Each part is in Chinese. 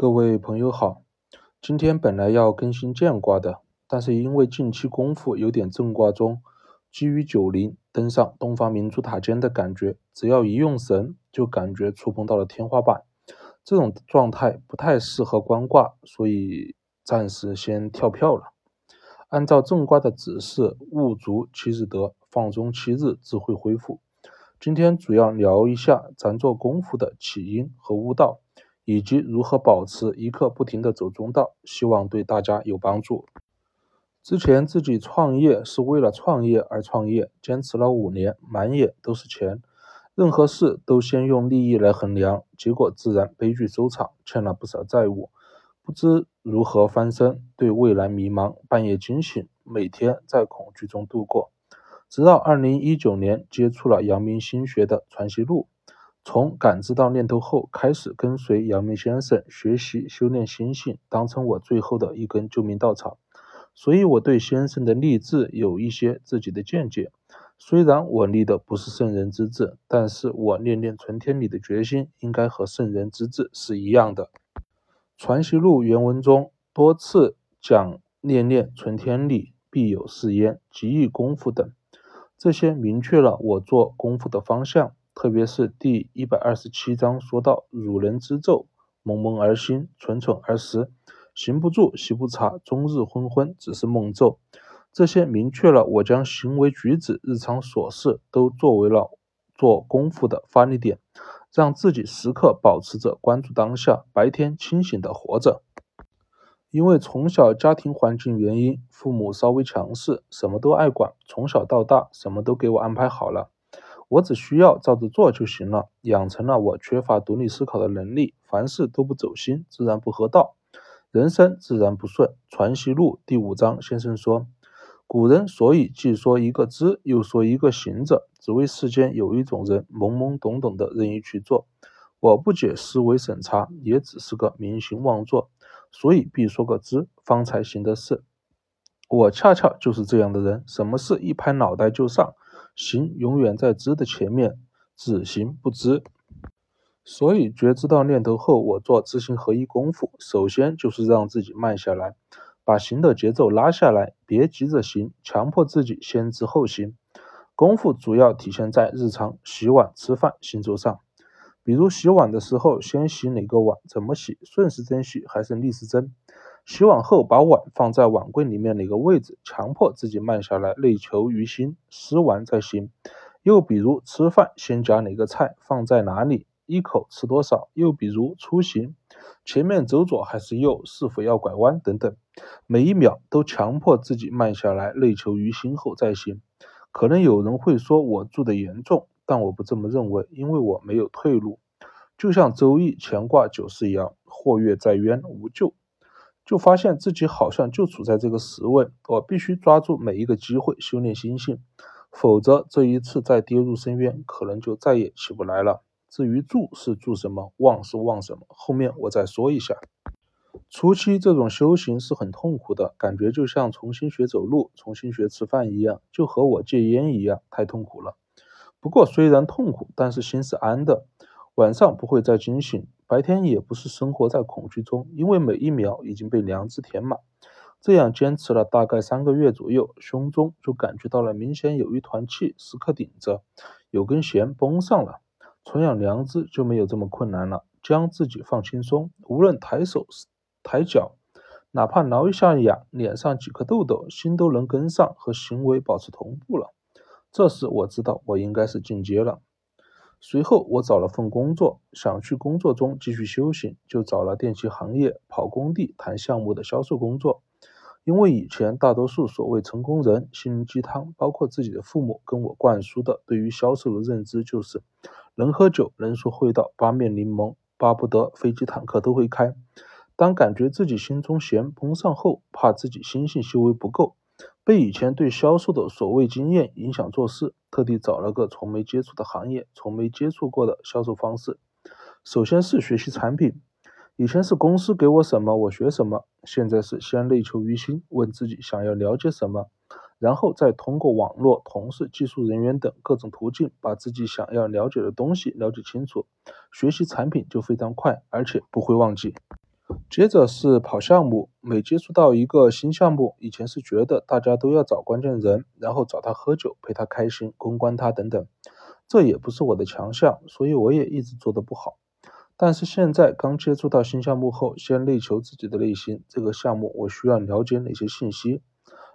各位朋友好，今天本来要更新剑卦的，但是因为近期功夫有点正卦中基于九灵登上东方明珠塔尖的感觉，只要一用神就感觉触碰到了天花板，这种状态不太适合观卦，所以暂时先跳票了。按照正卦的指示，勿足七日得，放松七日自会恢复。今天主要聊一下咱做功夫的起因和悟道。以及如何保持一刻不停的走中道，希望对大家有帮助。之前自己创业是为了创业而创业，坚持了五年，满眼都是钱，任何事都先用利益来衡量，结果自然悲剧收场，欠了不少债务，不知如何翻身，对未来迷茫，半夜惊醒，每天在恐惧中度过。直到二零一九年接触了阳明心学的传习录。从感知到念头后，开始跟随阳明先生学习修炼心性，当成我最后的一根救命稻草。所以，我对先生的立志有一些自己的见解。虽然我立的不是圣人之志，但是我念念存天理的决心应该和圣人之志是一样的。传习录原文中多次讲念念存天理，必有是焉，极易功夫等，这些明确了我做功夫的方向。特别是第一百二十七章说到“汝人之咒，蒙蒙而兴，蠢蠢而食，行不住，习不察，终日昏昏，只是梦咒”，这些明确了我将行为举止、日常琐事都作为了做功夫的发力点，让自己时刻保持着关注当下，白天清醒的活着。因为从小家庭环境原因，父母稍微强势，什么都爱管，从小到大什么都给我安排好了。我只需要照着做就行了，养成了我缺乏独立思考的能力，凡事都不走心，自然不合道，人生自然不顺。传习录第五章，先生说，古人所以既说一个知，又说一个行者，只为世间有一种人懵懵懂懂的任意去做。我不解思维审查，也只是个明行妄作，所以必说个知，方才行的事。我恰恰就是这样的人，什么事一拍脑袋就上。行永远在知的前面，只行不知。所以觉知到念头后，我做知行合一功夫，首先就是让自己慢下来，把行的节奏拉下来，别急着行，强迫自己先知后行。功夫主要体现在日常洗碗、吃饭、行走上。比如洗碗的时候，先洗哪个碗？怎么洗？顺时针洗还是逆时针？洗碗后，把碗放在碗柜里面哪个位置？强迫自己慢下来，内求于心，吃完再行。又比如吃饭，先夹哪个菜，放在哪里？一口吃多少？又比如出行，前面走左还是右？是否要拐弯？等等，每一秒都强迫自己慢下来，内求于心后再行。可能有人会说我住的严重，但我不这么认为，因为我没有退路。就像周易乾卦九四一样，或跃在渊，无咎。就发现自己好像就处在这个时位，我必须抓住每一个机会修炼心性，否则这一次再跌入深渊，可能就再也起不来了。至于住是住什么，忘是忘什么，后面我再说一下。初期这种修行是很痛苦的，感觉就像重新学走路、重新学吃饭一样，就和我戒烟一样，太痛苦了。不过虽然痛苦，但是心是安的，晚上不会再惊醒。白天也不是生活在恐惧中，因为每一秒已经被良知填满。这样坚持了大概三个月左右，胸中就感觉到了明显有一团气时刻顶着，有根弦绷上了。纯养良知就没有这么困难了，将自己放轻松，无论抬手抬脚，哪怕挠一下痒，脸上几颗痘痘，心都能跟上，和行为保持同步了。这时我知道我应该是进阶了。随后，我找了份工作，想去工作中继续修行，就找了电器行业跑工地谈项目的销售工作。因为以前大多数所谓成功人心灵鸡汤，包括自己的父母跟我灌输的对于销售的认知，就是能喝酒，能说会道，八面玲珑，巴不得飞机坦克都会开。当感觉自己心中弦绷上后，怕自己心性修为不够。被以前对销售的所谓经验影响做事，特地找了个从没接触的行业、从没接触过的销售方式。首先是学习产品，以前是公司给我什么我学什么，现在是先内求于心，问自己想要了解什么，然后再通过网络、同事、技术人员等各种途径，把自己想要了解的东西了解清楚。学习产品就非常快，而且不会忘记。接着是跑项目，每接触到一个新项目，以前是觉得大家都要找关键人，然后找他喝酒，陪他开心，公关他等等，这也不是我的强项，所以我也一直做得不好。但是现在刚接触到新项目后，先内求自己的内心，这个项目我需要了解哪些信息？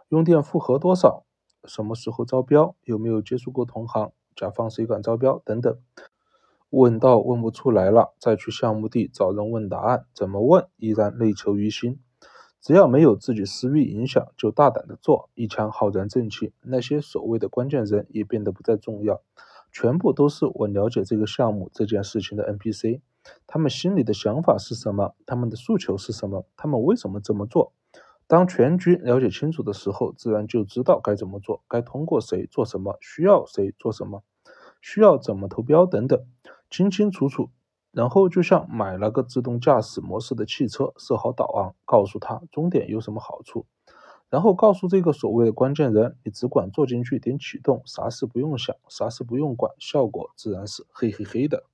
用电负荷多少？什么时候招标？有没有接触过同行？甲方谁敢招标？等等。问到问不出来了，再去项目地找人问答案。怎么问依然内求于心，只要没有自己私欲影响，就大胆的做，一腔浩然正气。那些所谓的关键人也变得不再重要，全部都是我了解这个项目这件事情的 NPC。他们心里的想法是什么？他们的诉求是什么？他们为什么这么做？当全局了解清楚的时候，自然就知道该怎么做，该通过谁做什么，需要谁做什么，需要怎么投标等等。清清楚楚，然后就像买了个自动驾驶模式的汽车，设好导航，告诉他终点有什么好处，然后告诉这个所谓的关键人，你只管坐进去点启动，啥事不用想，啥事不用管，效果自然是嘿嘿嘿的。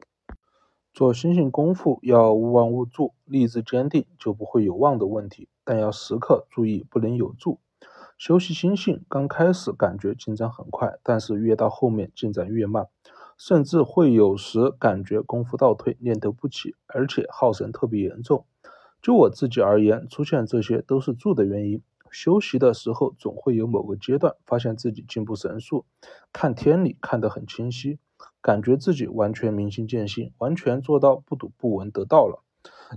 做星星功夫要勿忘勿助，立志坚定就不会有忘的问题，但要时刻注意不能有助。修习心性刚开始感觉进展很快，但是越到后面进展越慢。甚至会有时感觉功夫倒退，念头不起，而且耗神特别严重。就我自己而言，出现这些都是住的原因。休息的时候，总会有某个阶段发现自己进步神速，看天理看得很清晰，感觉自己完全明心见性，完全做到不睹不闻得到了。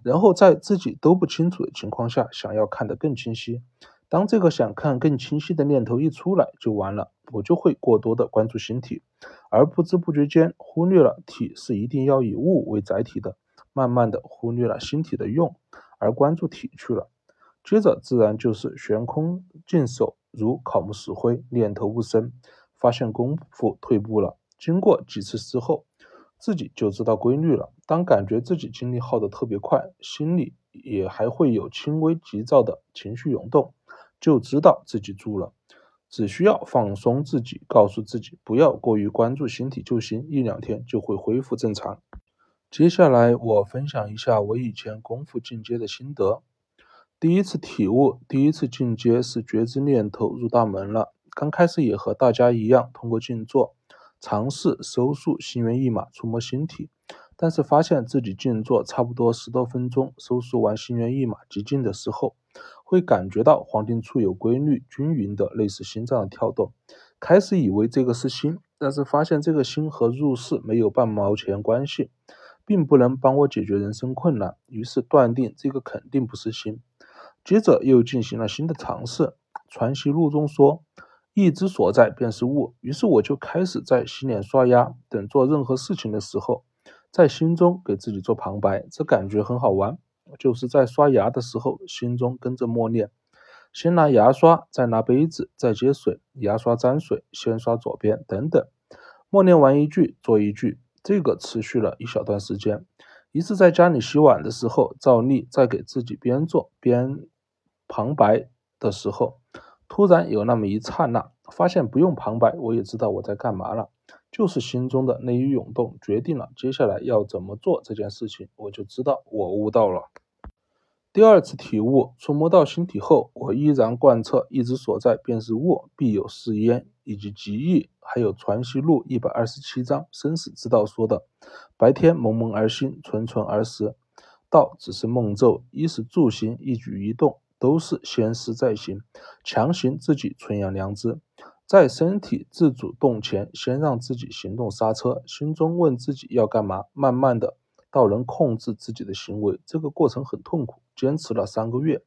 然后在自己都不清楚的情况下，想要看得更清晰。当这个想看更清晰的念头一出来，就完了，我就会过多的关注形体。而不知不觉间忽略了体是一定要以物为载体的，慢慢的忽略了心体的用，而关注体去了。接着自然就是悬空静守，如草木死灰，念头不生，发现功夫退步了。经过几次之后，自己就知道规律了。当感觉自己精力耗得特别快，心里也还会有轻微急躁的情绪涌动，就知道自己住了。只需要放松自己，告诉自己不要过于关注形体就行，一两天就会恢复正常。接下来我分享一下我以前功夫进阶的心得。第一次体悟，第一次进阶是觉知念头入大门了。刚开始也和大家一样，通过静坐尝试收束心猿意马，触摸心体，但是发现自己静坐差不多十多分钟，收束完心猿意马极静的时候。会感觉到黄庭处有规律均匀的类似心脏的跳动，开始以为这个是心，但是发现这个心和入世没有半毛钱关系，并不能帮我解决人生困难，于是断定这个肯定不是心。接着又进行了新的尝试，《传习录》中说，意之所在便是物，于是我就开始在洗脸刷牙等做任何事情的时候，在心中给自己做旁白，这感觉很好玩。就是在刷牙的时候，心中跟着默念：先拿牙刷，再拿杯子，再接水，牙刷沾水，先刷左边，等等。默念完一句，做一句，这个持续了一小段时间。一次在家里洗碗的时候，照例在给自己边做边旁白的时候，突然有那么一刹那，发现不用旁白，我也知道我在干嘛了。就是心中的那一涌动，决定了接下来要怎么做这件事情，我就知道我悟到了。第二次体悟，触摸到心体后，我依然贯彻意之所在便是物，必有是焉，以及极意，还有《传习录》一百二十七章生死之道说的：白天蒙蒙而心，纯纯而实，道只是梦咒，衣是住行，一举一动都是先思再行，强行自己存养良知。在身体自主动前，先让自己行动刹车，心中问自己要干嘛，慢慢的到能控制自己的行为。这个过程很痛苦，坚持了三个月。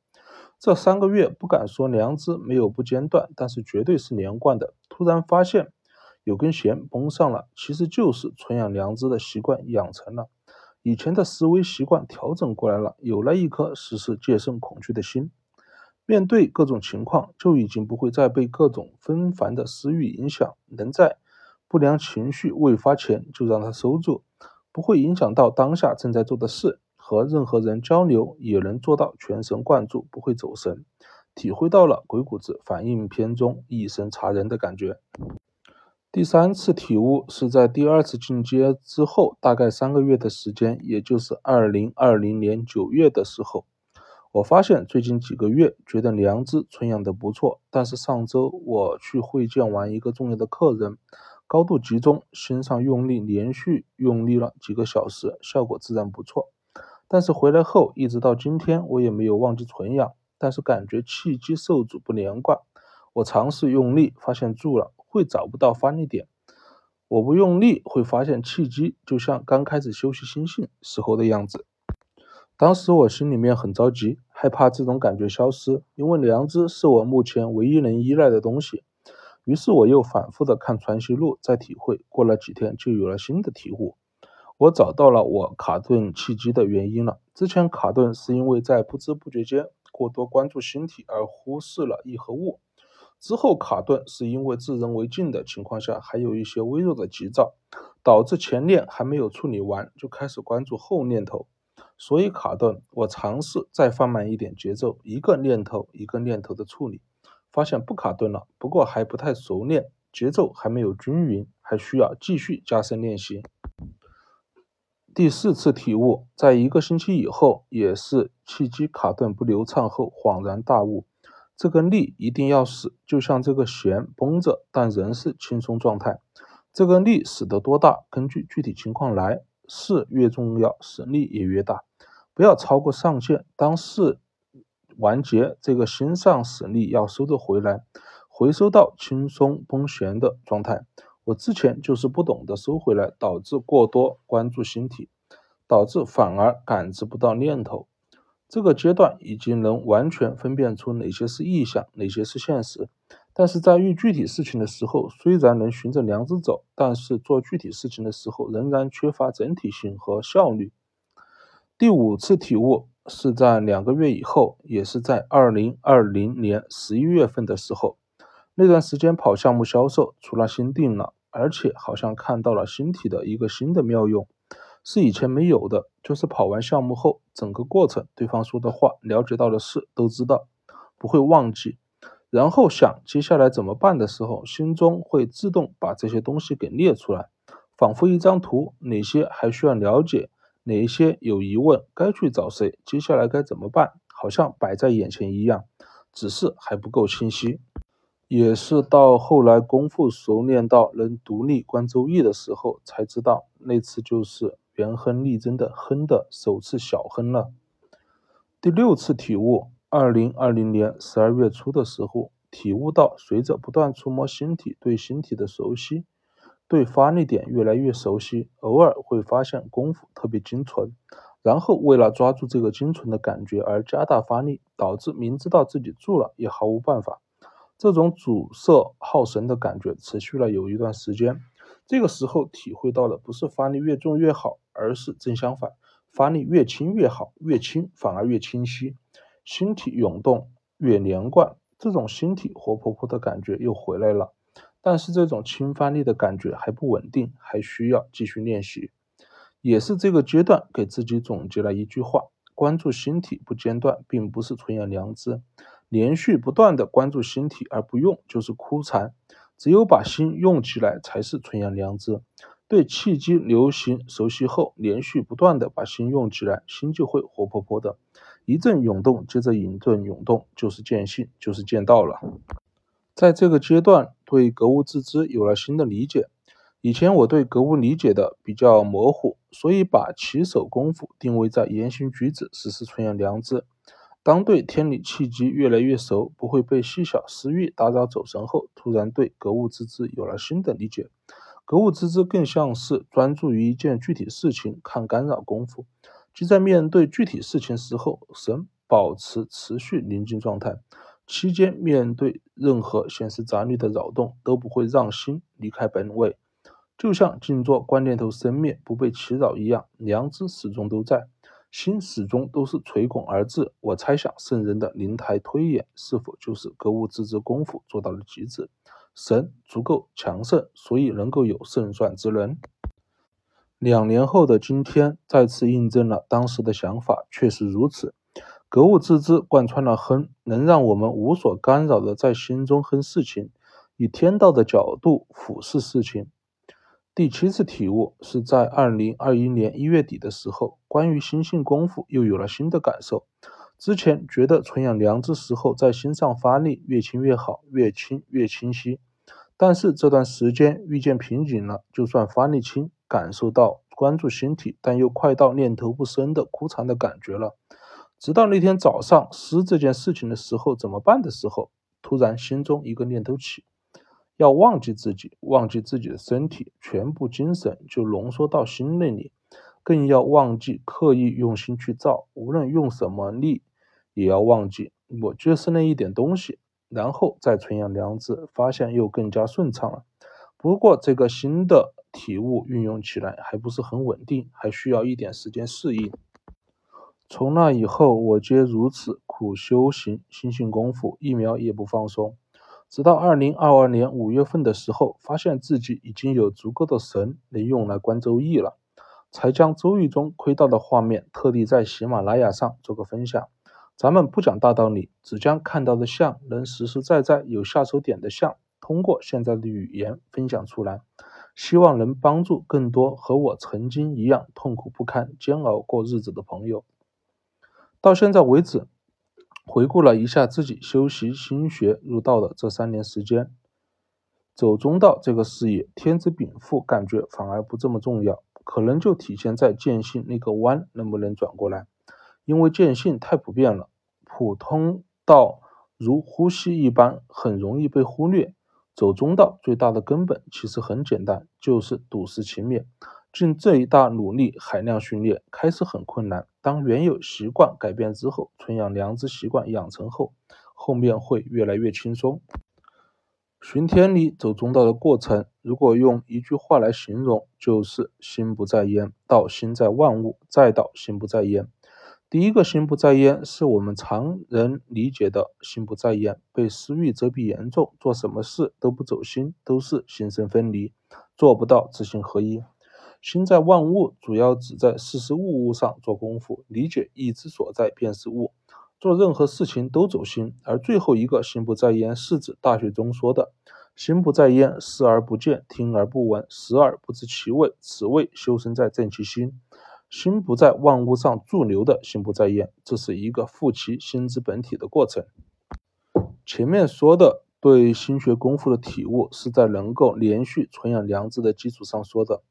这三个月不敢说良知没有不间断，但是绝对是连贯的。突然发现有根弦绷上了，其实就是纯养良知的习惯养成了，以前的思维习惯调整过来了，有了一颗时时戒慎恐惧的心。面对各种情况，就已经不会再被各种纷繁的私欲影响，能在不良情绪未发前就让它收住，不会影响到当下正在做的事。和任何人交流也能做到全神贯注，不会走神，体会到了《鬼谷子反应篇》中一神察人的感觉。第三次体悟是在第二次进阶之后，大概三个月的时间，也就是二零二零年九月的时候。我发现最近几个月觉得良知存养的不错，但是上周我去会见完一个重要的客人，高度集中，心上用力，连续用力了几个小时，效果自然不错。但是回来后一直到今天，我也没有忘记存养，但是感觉气机受阻不连贯。我尝试用力，发现住了，会找不到发力点。我不用力，会发现气机就像刚开始休息心性时候的样子。当时我心里面很着急，害怕这种感觉消失，因为良知是我目前唯一能依赖的东西。于是我又反复的看传习录，再体会。过了几天，就有了新的体悟。我找到了我卡顿气机的原因了。之前卡顿是因为在不知不觉间过多关注形体而忽视了意和物。之后卡顿是因为自人为镜的情况下，还有一些微弱的急躁，导致前念还没有处理完，就开始关注后念头。所以卡顿，我尝试再放慢一点节奏，一个念头一个念头的处理，发现不卡顿了，不过还不太熟练，节奏还没有均匀，还需要继续加深练习。第四次体悟，在一个星期以后，也是气机卡顿不流畅后，恍然大悟，这个力一定要使，就像这个弦绷着，但仍是轻松状态。这个力使得多大，根据具体情况来。势越重要，使力也越大，不要超过上限。当势完结，这个心上使力要收得回来，回收到轻松绷弦的状态。我之前就是不懂得收回来，导致过多关注形体，导致反而感知不到念头。这个阶段已经能完全分辨出哪些是意象，哪些是现实。但是在遇具体事情的时候，虽然能循着良知走，但是做具体事情的时候仍然缺乏整体性和效率。第五次体悟是在两个月以后，也是在二零二零年十一月份的时候。那段时间跑项目销售，除了心定了，而且好像看到了星体的一个新的妙用，是以前没有的，就是跑完项目后，整个过程对方说的话、了解到的事都知道，不会忘记。然后想接下来怎么办的时候，心中会自动把这些东西给列出来，仿佛一张图，哪些还需要了解，哪一些有疑问，该去找谁，接下来该怎么办，好像摆在眼前一样，只是还不够清晰。也是到后来功夫熟练到能独立观周易的时候，才知道那次就是元亨利贞的亨的首次小亨了。第六次体悟。二零二零年十二月初的时候，体悟到，随着不断触摸星体，对星体的熟悉，对发力点越来越熟悉，偶尔会发现功夫特别精纯，然后为了抓住这个精纯的感觉而加大发力，导致明知道自己住了也毫无办法。这种阻塞耗神的感觉持续了有一段时间。这个时候体会到的不是发力越重越好，而是正相反，发力越轻越好，越轻反而越清晰。心体涌动越连贯，这种心体活泼泼的感觉又回来了。但是这种轻发力的感觉还不稳定，还需要继续练习。也是这个阶段给自己总结了一句话：关注心体不间断，并不是纯养良知；连续不断的关注心体而不用，就是枯残。只有把心用起来，才是存养良知。对气机流行熟悉后，连续不断的把心用起来，心就会活泼泼的。一阵涌动，接着一阵涌动，就是见性，就是见道了。在这个阶段，对格物致知有了新的理解。以前我对格物理解的比较模糊，所以把起手功夫定位在言行举止，实施存养良知。当对天理气机越来越熟，不会被细小私欲打扰走神后，突然对格物致知有了新的理解。格物致知更像是专注于一件具体事情，抗干扰功夫。即在面对具体事情时候，神保持持续宁静状态，期间面对任何显示杂念的扰动，都不会让心离开本位，就像静坐观念头生灭，不被其扰一样，良知始终都在，心始终都是垂拱而至。我猜想圣人的灵台推演，是否就是格物致知功夫做到了极致？神足够强盛，所以能够有胜算之能。两年后的今天，再次印证了当时的想法，确实如此。格物致知贯穿了亨，能让我们无所干扰的在心中哼事情，以天道的角度俯视事情。第七次体悟是在二零二一年一月底的时候，关于心性功夫又有了新的感受。之前觉得纯养良知时候在心上发力越轻越好，越轻越清晰。但是这段时间遇见瓶颈了，就算发力轻，感受到关注心体，但又快到念头不生的枯残的感觉了。直到那天早上思这件事情的时候，怎么办的时候，突然心中一个念头起，要忘记自己，忘记自己的身体，全部精神就浓缩到心那里。更要忘记刻意用心去造，无论用什么力，也要忘记我就是那一点东西，然后再存养良知，发现又更加顺畅了。不过这个新的体悟运用起来还不是很稳定，还需要一点时间适应。从那以后，我皆如此苦修行，心性功夫一秒也不放松，直到二零二二年五月份的时候，发现自己已经有足够的神能用来观周易了。才将周易中窥到的画面特地在喜马拉雅上做个分享。咱们不讲大道理，只将看到的像能实实在在有下手点的像，通过现在的语言分享出来，希望能帮助更多和我曾经一样痛苦不堪、煎熬过日子的朋友。到现在为止，回顾了一下自己修习心学入道的这三年时间，走中道这个事业，天资禀赋感觉反而不这么重要。可能就体现在见性那个弯能不能转过来，因为见性太普遍了，普通到如呼吸一般，很容易被忽略。走中道最大的根本其实很简单，就是笃实勤勉。尽这一大努力，海量训练，开始很困难。当原有习惯改变之后，纯养良知习惯养成后，后面会越来越轻松。寻天理走中道的过程，如果用一句话来形容，就是心不在焉，到心在万物，再到心不在焉。第一个心不在焉，是我们常人理解的心不在焉，被私欲遮蔽严重，做什么事都不走心，都是心神分离，做不到知行合一。心在万物，主要指在事事物物上做功夫，理解意之所在便是物。做任何事情都走心，而最后一个心不在焉，是指《大学》中说的“心不在焉，视而不见，听而不闻，食而不知其味，此谓修身在正其心”。心不在万物上驻留的心不在焉，这是一个复其心之本体的过程。前面说的对心学功夫的体悟，是在能够连续存养良知的基础上说的。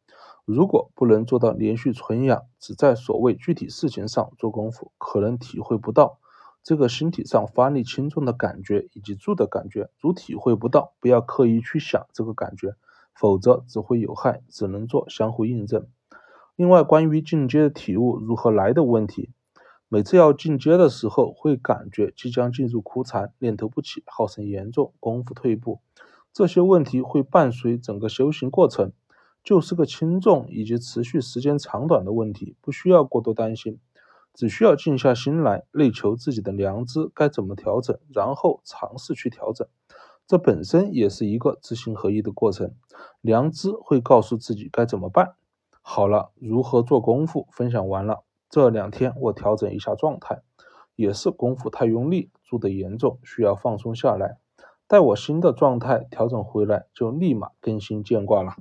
如果不能做到连续存养，只在所谓具体事情上做功夫，可能体会不到。这个身体上发力轻重的感觉以及住的感觉，如体会不到，不要刻意去想这个感觉，否则只会有害，只能做相互印证。另外，关于进阶的体悟如何来的问题，每次要进阶的时候，会感觉即将进入枯禅，念头不起，耗神严重，功夫退步，这些问题会伴随整个修行过程，就是个轻重以及持续时间长短的问题，不需要过多担心。只需要静下心来，内求自己的良知该怎么调整，然后尝试去调整。这本身也是一个知行合一的过程。良知会告诉自己该怎么办。好了，如何做功夫分享完了。这两天我调整一下状态，也是功夫太用力，做得严重，需要放松下来。待我新的状态调整回来，就立马更新见挂了。